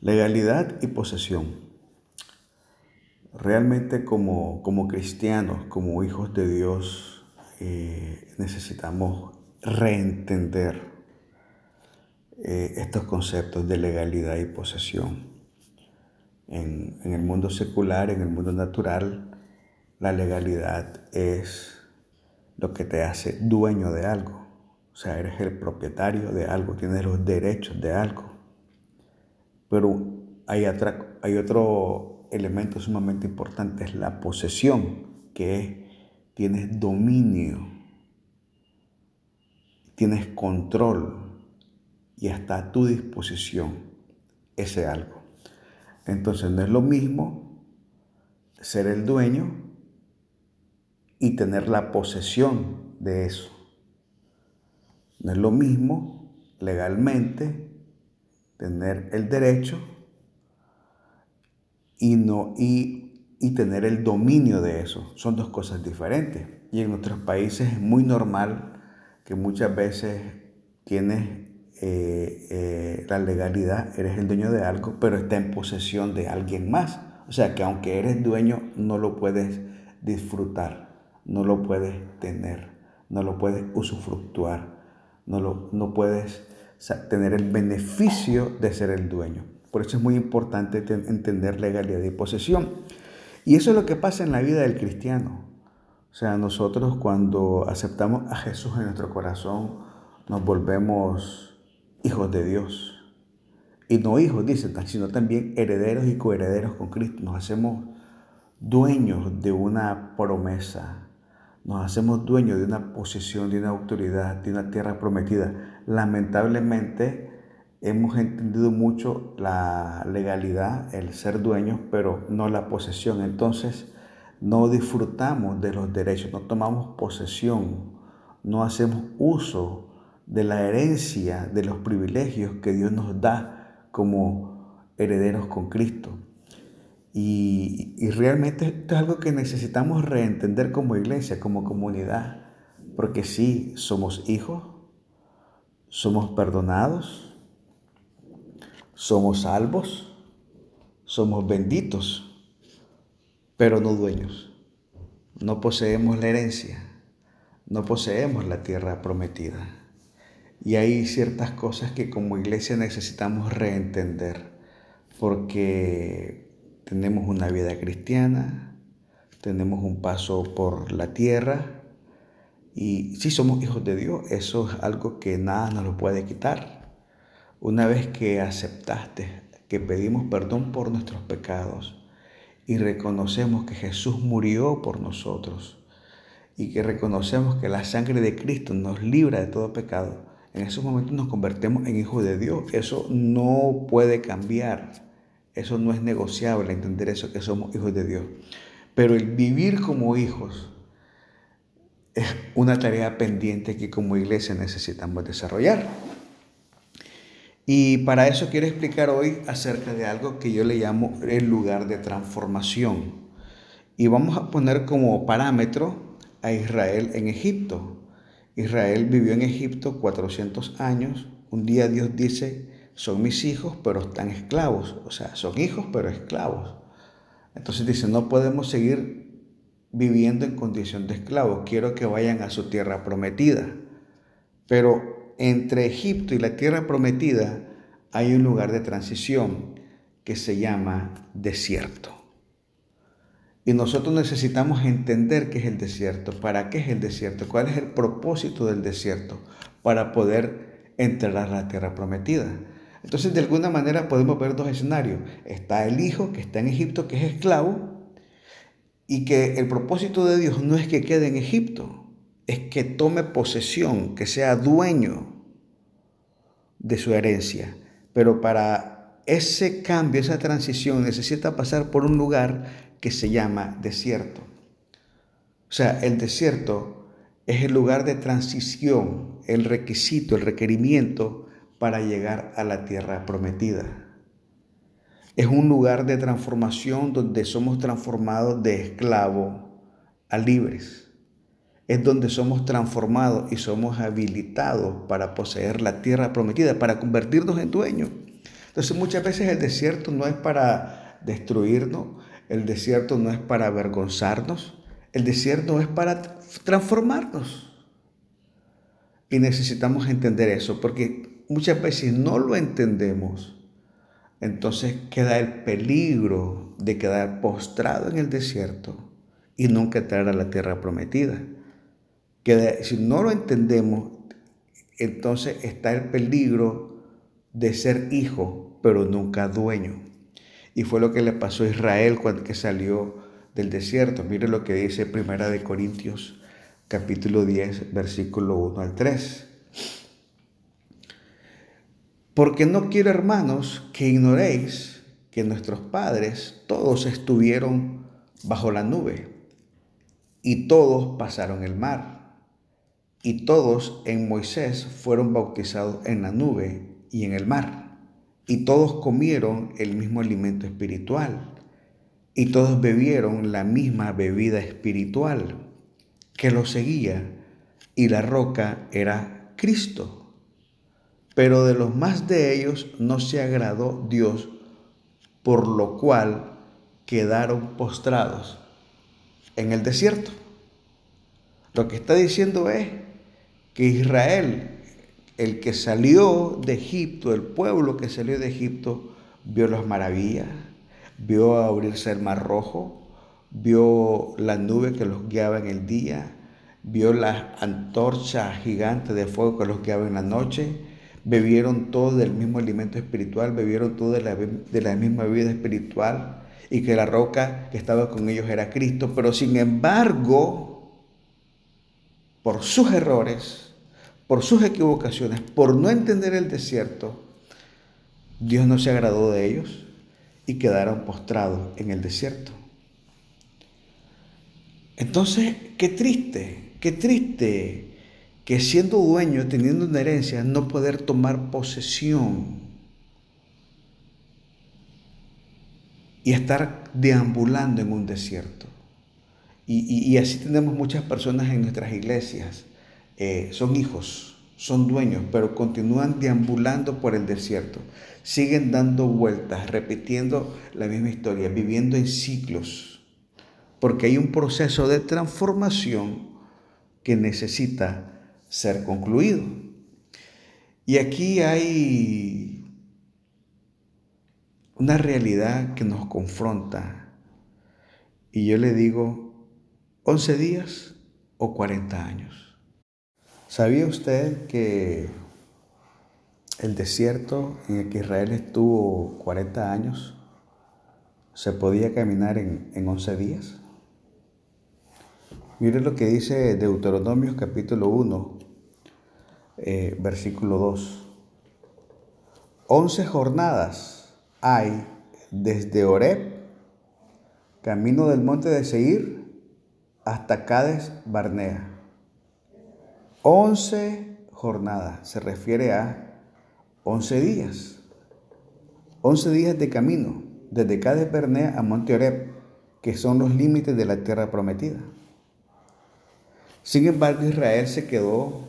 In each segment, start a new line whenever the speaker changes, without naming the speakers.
Legalidad y posesión. Realmente como, como cristianos, como hijos de Dios, eh, necesitamos reentender eh, estos conceptos de legalidad y posesión. En, en el mundo secular, en el mundo natural, la legalidad es lo que te hace dueño de algo. O sea, eres el propietario de algo, tienes los derechos de algo. Pero hay, hay otro elemento sumamente importante, es la posesión, que es, tienes dominio, tienes control y está a tu disposición ese algo. Entonces no es lo mismo ser el dueño y tener la posesión de eso. No es lo mismo legalmente tener el derecho y, no, y, y tener el dominio de eso. Son dos cosas diferentes. Y en nuestros países es muy normal que muchas veces tienes eh, eh, la legalidad, eres el dueño de algo, pero está en posesión de alguien más. O sea que aunque eres dueño, no lo puedes disfrutar, no lo puedes tener, no lo puedes usufructuar, no, lo, no puedes tener el beneficio de ser el dueño. Por eso es muy importante entender legalidad y posesión. Y eso es lo que pasa en la vida del cristiano. O sea, nosotros cuando aceptamos a Jesús en nuestro corazón, nos volvemos hijos de Dios. Y no hijos, dicen, sino también herederos y coherederos con Cristo. Nos hacemos dueños de una promesa nos hacemos dueños de una posición, de una autoridad, de una tierra prometida. Lamentablemente hemos entendido mucho la legalidad, el ser dueños, pero no la posesión. Entonces no disfrutamos de los derechos, no tomamos posesión, no hacemos uso de la herencia, de los privilegios que Dios nos da como herederos con Cristo. Y, realmente esto es algo que necesitamos reentender como iglesia, como comunidad, porque sí, somos hijos, somos perdonados, somos salvos, somos benditos, pero no dueños. No poseemos la herencia, no poseemos la tierra prometida. Y hay ciertas cosas que como iglesia necesitamos reentender, porque tenemos una vida cristiana, tenemos un paso por la tierra y si somos hijos de Dios, eso es algo que nada nos lo puede quitar. Una vez que aceptaste, que pedimos perdón por nuestros pecados y reconocemos que Jesús murió por nosotros y que reconocemos que la sangre de Cristo nos libra de todo pecado, en esos momentos nos convertimos en hijos de Dios. Eso no puede cambiar. Eso no es negociable, entender eso, que somos hijos de Dios. Pero el vivir como hijos es una tarea pendiente que como iglesia necesitamos desarrollar. Y para eso quiero explicar hoy acerca de algo que yo le llamo el lugar de transformación. Y vamos a poner como parámetro a Israel en Egipto. Israel vivió en Egipto 400 años. Un día Dios dice, son mis hijos, pero están esclavos. O sea, son hijos, pero esclavos. Entonces dice, no podemos seguir viviendo en condición de esclavos. Quiero que vayan a su tierra prometida. Pero entre Egipto y la tierra prometida hay un lugar de transición que se llama desierto. Y nosotros necesitamos entender qué es el desierto, para qué es el desierto, cuál es el propósito del desierto, para poder entrar a la tierra prometida. Entonces, de alguna manera podemos ver dos escenarios. Está el hijo que está en Egipto, que es esclavo, y que el propósito de Dios no es que quede en Egipto, es que tome posesión, que sea dueño de su herencia. Pero para ese cambio, esa transición, necesita pasar por un lugar que se llama desierto. O sea, el desierto es el lugar de transición, el requisito, el requerimiento para llegar a la tierra prometida. Es un lugar de transformación donde somos transformados de esclavo a libres. Es donde somos transformados y somos habilitados para poseer la tierra prometida, para convertirnos en dueños. Entonces muchas veces el desierto no es para destruirnos, el desierto no es para avergonzarnos, el desierto es para transformarnos. Y necesitamos entender eso, porque muchas veces no lo entendemos. Entonces queda el peligro de quedar postrado en el desierto y nunca entrar a la tierra prometida. Que si no lo entendemos, entonces está el peligro de ser hijo, pero nunca dueño. Y fue lo que le pasó a Israel cuando que salió del desierto. Mire lo que dice Primera de Corintios, capítulo 10, versículo 1 al 3. Porque no quiero, hermanos, que ignoréis que nuestros padres todos estuvieron bajo la nube y todos pasaron el mar y todos en Moisés fueron bautizados en la nube y en el mar y todos comieron el mismo alimento espiritual y todos bebieron la misma bebida espiritual que los seguía y la roca era Cristo. Pero de los más de ellos no se agradó Dios, por lo cual quedaron postrados en el desierto. Lo que está diciendo es que Israel, el que salió de Egipto, el pueblo que salió de Egipto, vio las maravillas, vio abrirse el mar rojo, vio la nube que los guiaba en el día, vio la antorcha gigante de fuego que los guiaba en la noche, bebieron todo del mismo alimento espiritual, bebieron todo de la, de la misma vida espiritual y que la roca que estaba con ellos era Cristo, pero sin embargo, por sus errores, por sus equivocaciones, por no entender el desierto, Dios no se agradó de ellos y quedaron postrados en el desierto. Entonces, qué triste, qué triste que siendo dueño, teniendo una herencia, no poder tomar posesión y estar deambulando en un desierto. Y, así tenemos muchas personas en nuestras iglesias. Eh, son hijos, son dueños, pero continúan deambulando por el desierto. Siguen dando vueltas, repitiendo la misma historia, viviendo en ciclos. Porque hay un proceso de transformación que necesita ser concluido. Y aquí hay una realidad que nos confronta. Y yo le digo, 11 días o 40 años. ¿Sabía usted que el desierto en el que Israel estuvo 40 años se podía caminar en, en 11 días? Mire lo que dice Deuteronomios capítulo 1, eh, versículo 2. Once jornadas hay desde Oreb, camino del monte de Seir, hasta Cades Barnea. Once jornadas se refiere a once días. Once días de camino, desde Cades Barnea a Monte Oreb, que son los límites de la tierra prometida. Sin embargo, Israel se quedó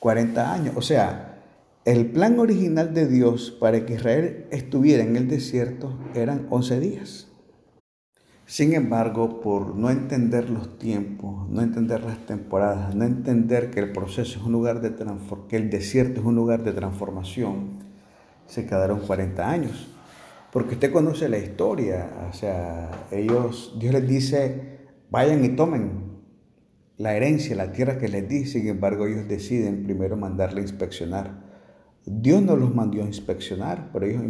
40 años. O sea, el plan original de Dios para que Israel estuviera en el desierto eran 11 días. Sin embargo, por no entender los tiempos, no entender las temporadas, no entender que el proceso es un lugar de que el desierto es un lugar de transformación, se quedaron 40 años. Porque usted conoce la historia, o sea, ellos, Dios les dice, vayan y tomen, la herencia, la tierra que les di, sin embargo ellos deciden primero mandarle a inspeccionar. Dios no los mandó a inspeccionar, pero ellos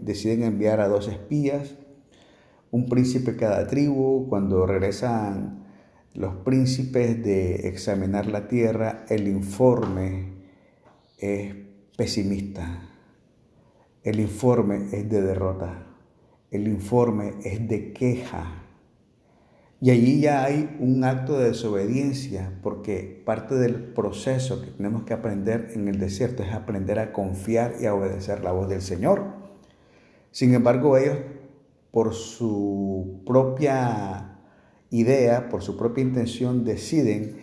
deciden enviar a dos espías, un príncipe cada tribu. Cuando regresan los príncipes de examinar la tierra, el informe es pesimista. El informe es de derrota. El informe es de queja. Y allí ya hay un acto de desobediencia, porque parte del proceso que tenemos que aprender en el desierto es aprender a confiar y a obedecer la voz del Señor. Sin embargo, ellos, por su propia idea, por su propia intención, deciden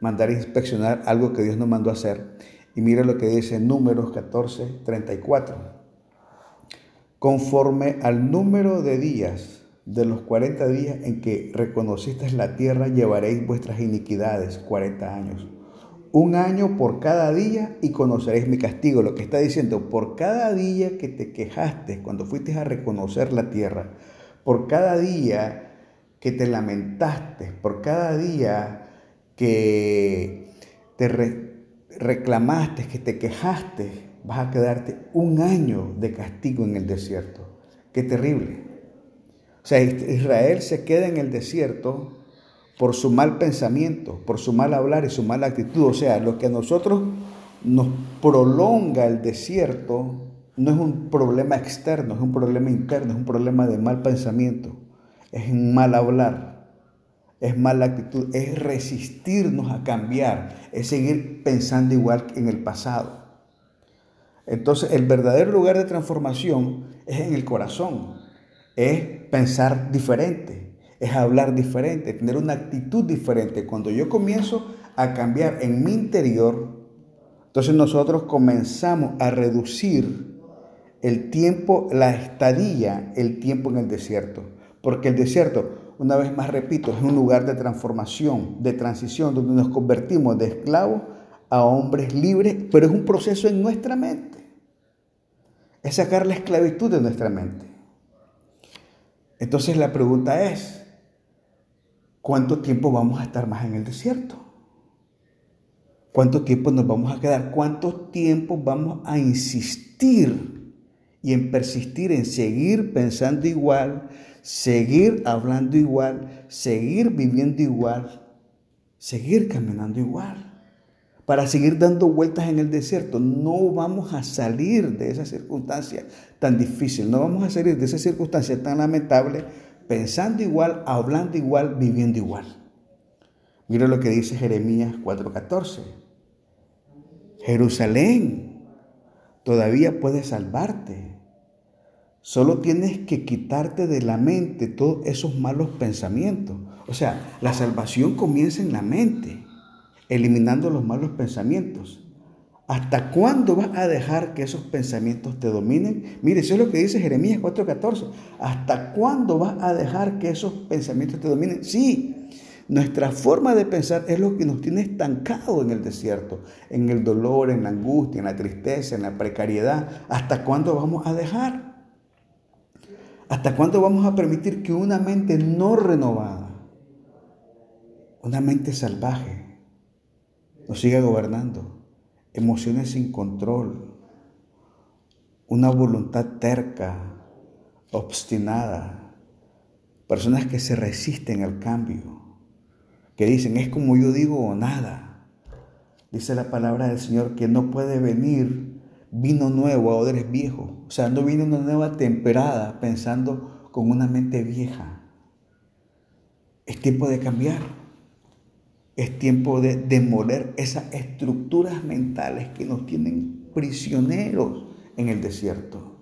mandar a inspeccionar algo que Dios no mandó a hacer. Y mira lo que dice Números 14, 34. conforme al número de días de los 40 días en que reconociste la tierra, llevaréis vuestras iniquidades 40 años. Un año por cada día y conoceréis mi castigo. Lo que está diciendo, por cada día que te quejaste cuando fuiste a reconocer la tierra, por cada día que te lamentaste, por cada día que te reclamaste, que te quejaste, vas a quedarte un año de castigo en el desierto. Qué terrible. O sea, Israel se queda en el desierto por su mal pensamiento, por su mal hablar y su mala actitud. O sea, lo que a nosotros nos prolonga el desierto no es un problema externo, es un problema interno, es un problema de mal pensamiento, es mal hablar, es mala actitud, es resistirnos a cambiar, es seguir pensando igual que en el pasado. Entonces, el verdadero lugar de transformación es en el corazón es pensar diferente, es hablar diferente, tener una actitud diferente. Cuando yo comienzo a cambiar en mi interior, entonces nosotros comenzamos a reducir el tiempo, la estadía, el tiempo en el desierto. Porque el desierto, una vez más repito, es un lugar de transformación, de transición, donde nos convertimos de esclavos a hombres libres, pero es un proceso en nuestra mente. Es sacar la esclavitud de nuestra mente. Entonces la pregunta es, ¿cuánto tiempo vamos a estar más en el desierto? ¿Cuánto tiempo nos vamos a quedar? ¿Cuánto tiempo vamos a insistir y en persistir en seguir pensando igual, seguir hablando igual, seguir viviendo igual, seguir caminando igual? Para seguir dando vueltas en el desierto. No vamos a salir de esa circunstancia tan difícil, no vamos a salir de esa circunstancia tan lamentable pensando igual, hablando igual, viviendo igual. Mira lo que dice Jeremías 4:14. Jerusalén todavía puede salvarte. Solo tienes que quitarte de la mente todos esos malos pensamientos. O sea, la salvación comienza en la mente eliminando los malos pensamientos. ¿Hasta cuándo vas a dejar que esos pensamientos te dominen? Mire, eso es lo que dice Jeremías 4:14. ¿Hasta cuándo vas a dejar que esos pensamientos te dominen? Sí, nuestra forma de pensar es lo que nos tiene estancados en el desierto, en el dolor, en la angustia, en la tristeza, en la precariedad. ¿Hasta cuándo vamos a dejar? ¿Hasta cuándo vamos a permitir que una mente no renovada, una mente salvaje, nos sigue gobernando. Emociones sin control, una voluntad terca, obstinada, personas que se resisten al cambio, que dicen, es como yo digo o nada. Dice la palabra del Señor que no puede venir vino nuevo a odres viejos. O sea, no viene una nueva temperada pensando con una mente vieja. Es tiempo de cambiar. Es tiempo de demoler esas estructuras mentales que nos tienen prisioneros en el desierto.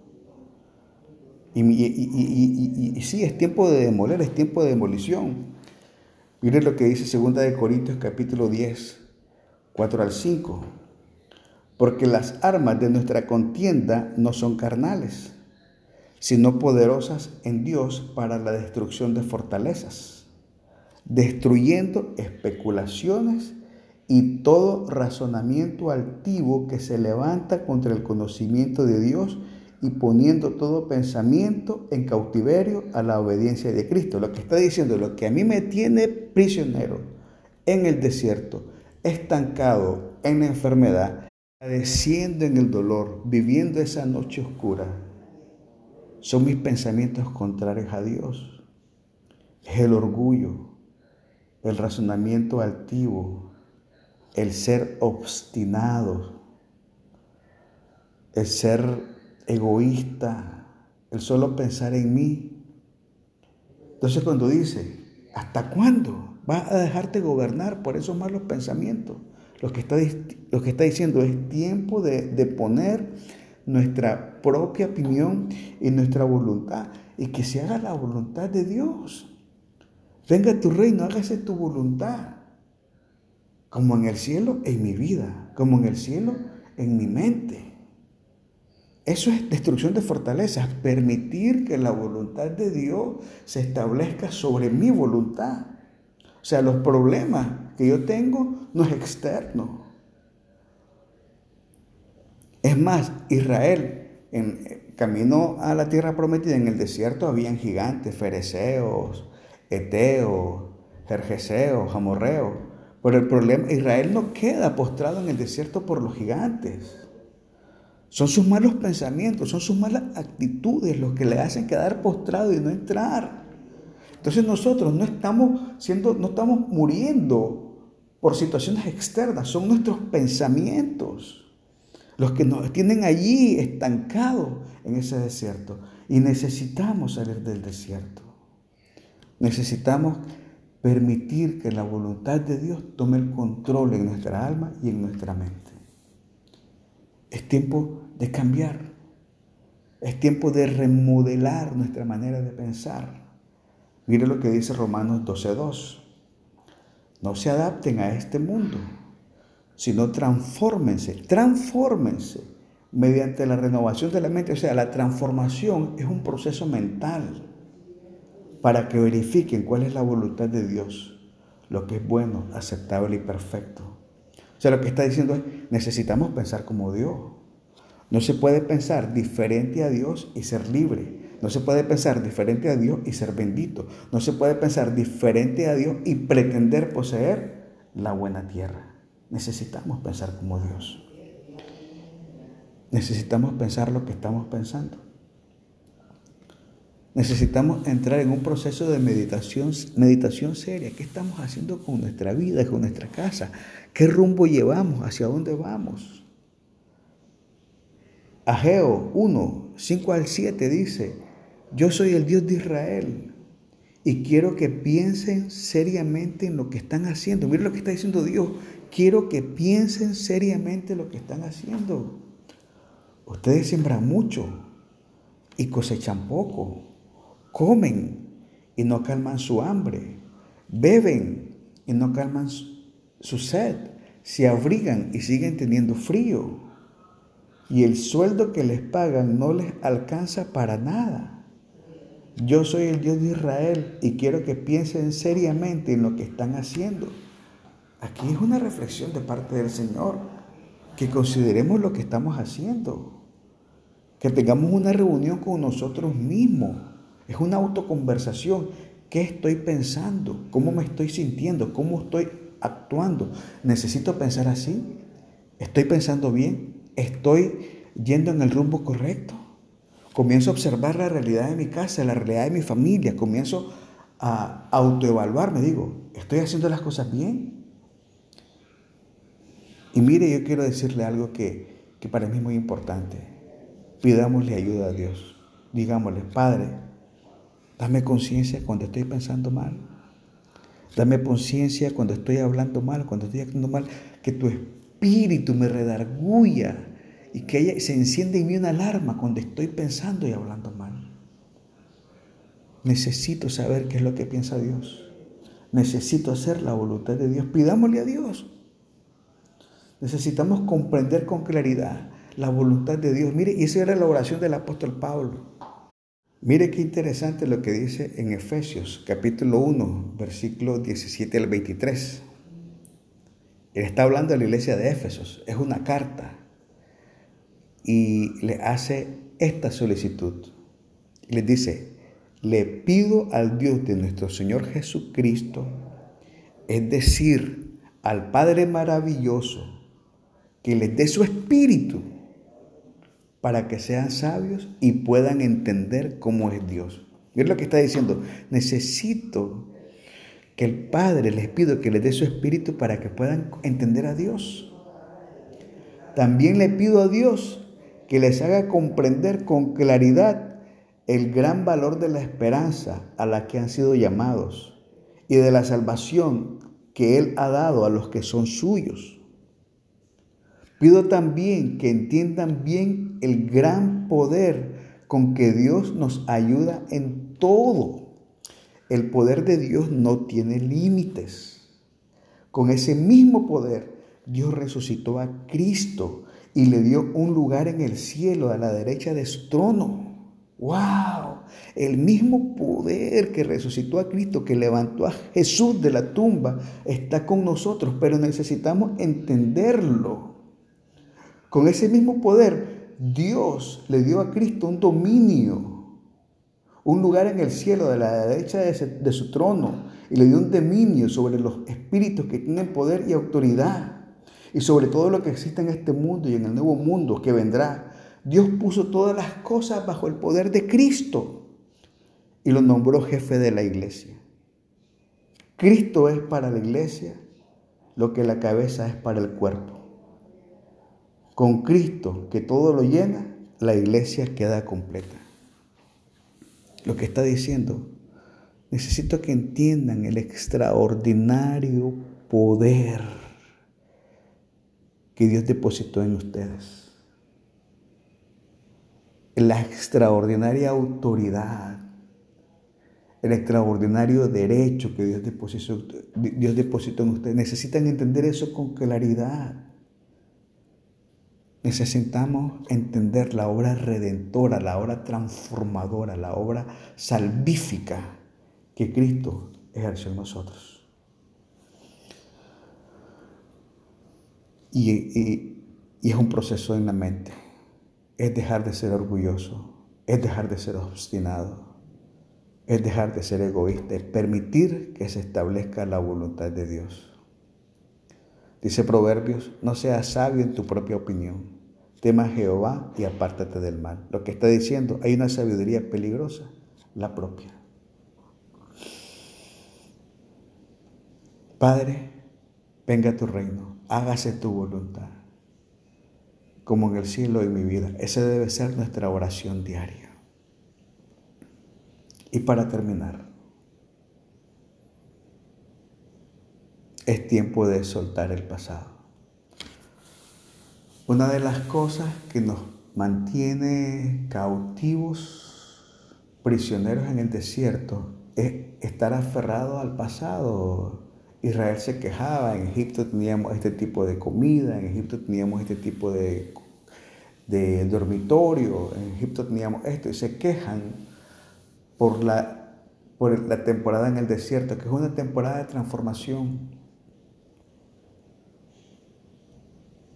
Y, sí, es tiempo de demoler, es tiempo de demolición. Mire lo que dice 2 de Corintios capítulo 10, 4 al 5. Porque las armas de nuestra contienda no son carnales, sino poderosas en Dios para la destrucción de fortalezas destruyendo especulaciones y todo razonamiento altivo que se levanta contra el conocimiento de Dios y poniendo todo pensamiento en cautiverio a la obediencia de Cristo. Lo que está diciendo, lo que a mí me tiene prisionero en el desierto, estancado en la enfermedad, padeciendo en el dolor, viviendo esa noche oscura, son mis pensamientos contrarios a Dios. Es el orgullo, el razonamiento altivo, el ser obstinado, el ser egoísta, el solo pensar en mí. Entonces cuando dice, ¿hasta cuándo vas a dejarte gobernar por esos malos pensamientos? Lo que está, diciendo es tiempo de poner nuestra propia opinión y nuestra voluntad y que se haga la voluntad de Dios. Venga tu reino, hágase tu voluntad, como en el cielo, en mi vida, como en el cielo, en mi mente. Eso es destrucción de fortalezas, permitir que la voluntad de Dios se establezca sobre mi voluntad. O sea, los problemas que yo tengo no es externo. Es más, Israel en camino a la tierra prometida en el desierto habían gigantes, fereceos, eteos, jerjeseos, amorreos. Pero el problema, Israel no queda postrado en el desierto por los gigantes. Son sus malos pensamientos, son sus malas actitudes los que le hacen quedar postrado y no entrar. Entonces nosotros no estamos siendo, no estamos muriendo por situaciones externas, son nuestros pensamientos los que nos tienen allí estancados en ese desierto. Y necesitamos salir del desierto. Necesitamos permitir que la voluntad de Dios tome el control en nuestra alma y en nuestra mente. Es tiempo de cambiar. Es tiempo de remodelar nuestra manera de pensar. Mire lo que dice Romanos 12.2. No se adapten a este mundo, sino transfórmense, transfórmense mediante la renovación de la mente. O sea, la transformación es un proceso mental para que verifiquen cuál es la voluntad de Dios, lo que es bueno, aceptable y perfecto. O sea, lo que está diciendo es, necesitamos pensar como Dios. No se puede pensar diferente a Dios y ser libre. No se puede pensar diferente a Dios y ser bendito. No se puede pensar diferente a Dios y pretender poseer la buena tierra. Necesitamos pensar como Dios. Necesitamos pensar lo que estamos pensando. Necesitamos entrar en un proceso de meditación, meditación seria. ¿Qué estamos haciendo con nuestra vida, con nuestra casa? ¿Qué rumbo llevamos? ¿Hacia dónde vamos? Ageo 1, 5 al 7 dice, yo soy el Dios de Israel y quiero que piensen seriamente en lo que están haciendo. Mira lo que está diciendo Dios. Quiero que piensen seriamente en lo que están haciendo. Ustedes siembran mucho y cosechan poco. Comen y no calman su hambre. Beben y no calman su sed. Se abrigan y siguen teniendo frío. Y el sueldo que les pagan no les alcanza para nada. Yo soy el Dios de Israel y quiero que piensen seriamente en lo que están haciendo. Aquí es una reflexión de parte del Señor, que consideremos lo que estamos haciendo, que tengamos una reunión con nosotros mismos. Es una autoconversación. ¿Qué estoy pensando? ¿Cómo me estoy sintiendo? ¿Cómo estoy actuando? ¿Necesito pensar así? ¿Estoy pensando bien? ¿Estoy yendo en el rumbo correcto? Comienzo a observar la realidad de mi casa, la realidad de mi familia. Comienzo a autoevaluarme. Digo, ¿estoy haciendo las cosas bien? Y mire, yo quiero decirle algo que, que para mí es muy importante. Pidámosle ayuda a Dios. Digámosle, Padre, dame conciencia cuando estoy pensando mal. Dame conciencia cuando estoy hablando mal, cuando estoy actuando mal. Que tu espíritu me redarguya y que se enciende en mí una alarma cuando estoy pensando y hablando mal. Necesito saber qué es lo que piensa Dios. Necesito hacer la voluntad de Dios. Pidámosle a Dios. Necesitamos comprender con claridad la voluntad de Dios. Mire, y esa era la oración del apóstol Pablo. Mire qué interesante lo que dice en Efesios capítulo 1, versículo 17 al 23. Él está hablando de la iglesia de Éfesos. Es una carta y le hace esta solicitud. Les dice, le pido al Dios de nuestro Señor Jesucristo, es decir, al Padre maravilloso, que les dé su espíritu para que sean sabios y puedan entender cómo es Dios. Es lo que está diciendo. Necesito que el Padre les pido que les dé su espíritu para que puedan entender a Dios. También le pido a Dios que les haga comprender con claridad el gran valor de la esperanza a la que han sido llamados y de la salvación que Él ha dado a los que son suyos. Pido también que entiendan bien el gran poder con que Dios nos ayuda en todo. El poder de Dios no tiene límites. Con ese mismo poder, Dios resucitó a Cristo y le dio un lugar en el cielo a la derecha de su trono. ¡Wow! El mismo poder que resucitó a Cristo, que levantó a Jesús de la tumba, está con nosotros, pero necesitamos entenderlo. Con ese mismo poder, Dios le dio a Cristo un dominio, un lugar en el cielo de la derecha de, su trono, y le dio un dominio sobre los espíritus que tienen poder y autoridad y sobre todo lo que existe en este mundo y en el nuevo mundo que vendrá. Dios puso todas las cosas bajo el poder de Cristo y lo nombró jefe de la iglesia. Cristo es para la iglesia lo que la cabeza es para el cuerpo. Con Cristo, que todo lo llena, la iglesia queda completa. Lo que está diciendo, necesito que entiendan el extraordinario poder que Dios depositó en ustedes. La extraordinaria autoridad, el extraordinario derecho que Dios depositó, en ustedes. Necesitan entender eso con claridad. Necesitamos entender la obra redentora, la obra transformadora, la obra salvífica que Cristo ejerció en nosotros. Y, es un proceso en la mente. Es dejar de ser orgulloso, es dejar de ser obstinado, es dejar de ser egoísta, es permitir que se establezca la voluntad de Dios. Dice Proverbios, no seas sabio en tu propia opinión, tema a Jehová y apártate del mal. Lo que está diciendo, hay una sabiduría peligrosa, la propia. Padre, venga tu reino, hágase tu voluntad, como en el cielo y mi vida. Esa debe ser nuestra oración diaria. Y para terminar, es tiempo de soltar el pasado. Una de las cosas que nos mantiene cautivos, prisioneros en el desierto, es estar aferrado al pasado, Israel se quejaba, en Egipto teníamos este tipo de comida, en Egipto teníamos este tipo de, dormitorio, en Egipto teníamos esto, y se quejan por la, por la temporada en el desierto, que es una temporada de transformación.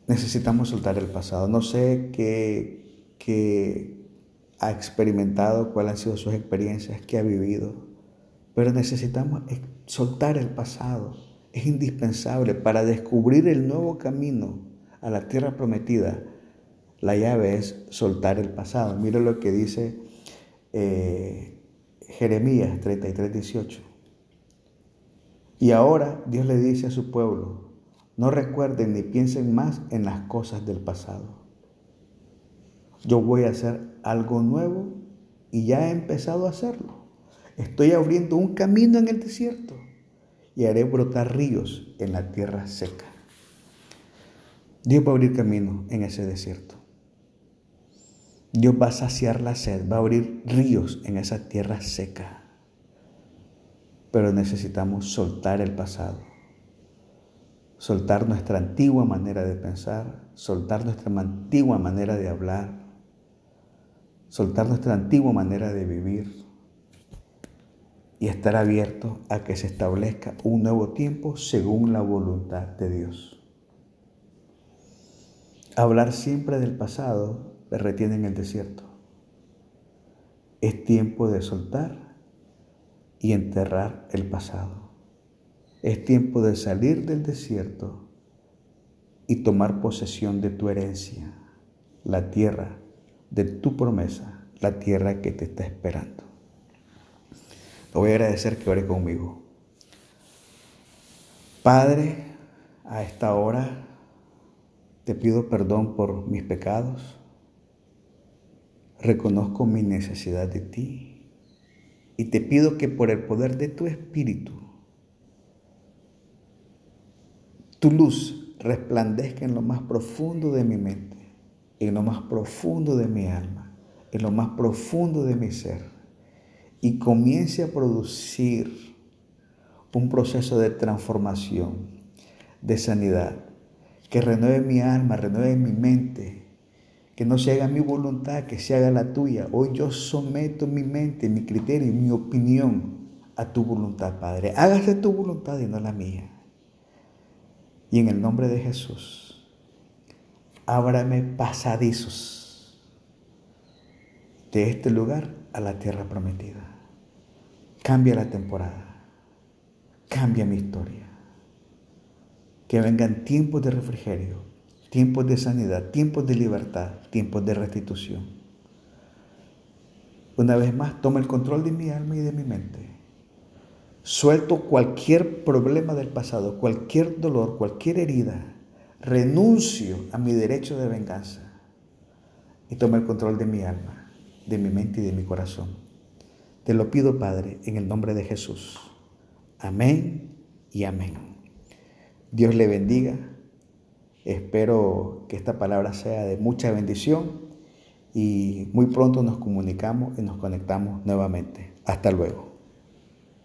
Necesitamos soltar el pasado. No sé qué, ha experimentado, cuáles han sido sus experiencias, qué ha vivido pero necesitamos soltar el pasado. Es indispensable para descubrir el nuevo camino a la tierra prometida. La llave es soltar el pasado. Mira lo que dice eh, Jeremías 33, 18. Y ahora Dios le dice a su pueblo, no recuerden ni piensen más en las cosas del pasado. Yo voy a hacer algo nuevo y ya he empezado a hacerlo. Estoy abriendo un camino en el desierto y haré brotar ríos en la tierra seca. Dios va a abrir camino en ese desierto. Dios va a saciar la sed, va a abrir ríos en esa tierra seca. Pero necesitamos soltar el pasado, soltar nuestra antigua manera de pensar, soltar nuestra antigua manera de hablar, soltar nuestra antigua manera de vivir y estar abierto a que se establezca un nuevo tiempo según la voluntad de Dios. Hablar siempre del pasado le retiene en el desierto. Es tiempo de soltar y enterrar el pasado. Es tiempo de salir del desierto y tomar posesión de tu herencia, la tierra de tu promesa, la tierra que te está esperando. Te voy a agradecer que ore conmigo. Padre, a esta hora te pido perdón por mis pecados. Reconozco mi necesidad de ti. Y te pido que por el poder de tu Espíritu, tu luz resplandezca en lo más profundo de mi mente, en lo más profundo de mi alma, en lo más profundo de mi ser y comience a producir un proceso de transformación, de sanidad, que renueve mi alma, renueve mi mente, que no se haga mi voluntad, que se haga la tuya. Hoy yo someto mi mente, mi criterio mi opinión a tu voluntad, Padre. Hágase tu voluntad y no la mía. Y en el nombre de Jesús, ábrame pasadizos de este lugar a la tierra prometida. Cambia la temporada. Cambia mi historia. Que vengan tiempos de refrigerio, tiempos de sanidad, tiempos de libertad, tiempos de restitución. Una vez más, toma el control de mi alma y de mi mente. Suelto cualquier problema del pasado, cualquier dolor, cualquier herida. Renuncio a mi derecho de venganza y toma el control de mi alma, de mi mente y de mi corazón. Te lo pido, Padre, en el nombre de Jesús. Amén y amén. Dios le bendiga. Espero que esta palabra sea de mucha bendición y muy pronto nos comunicamos y nos conectamos nuevamente. Hasta luego.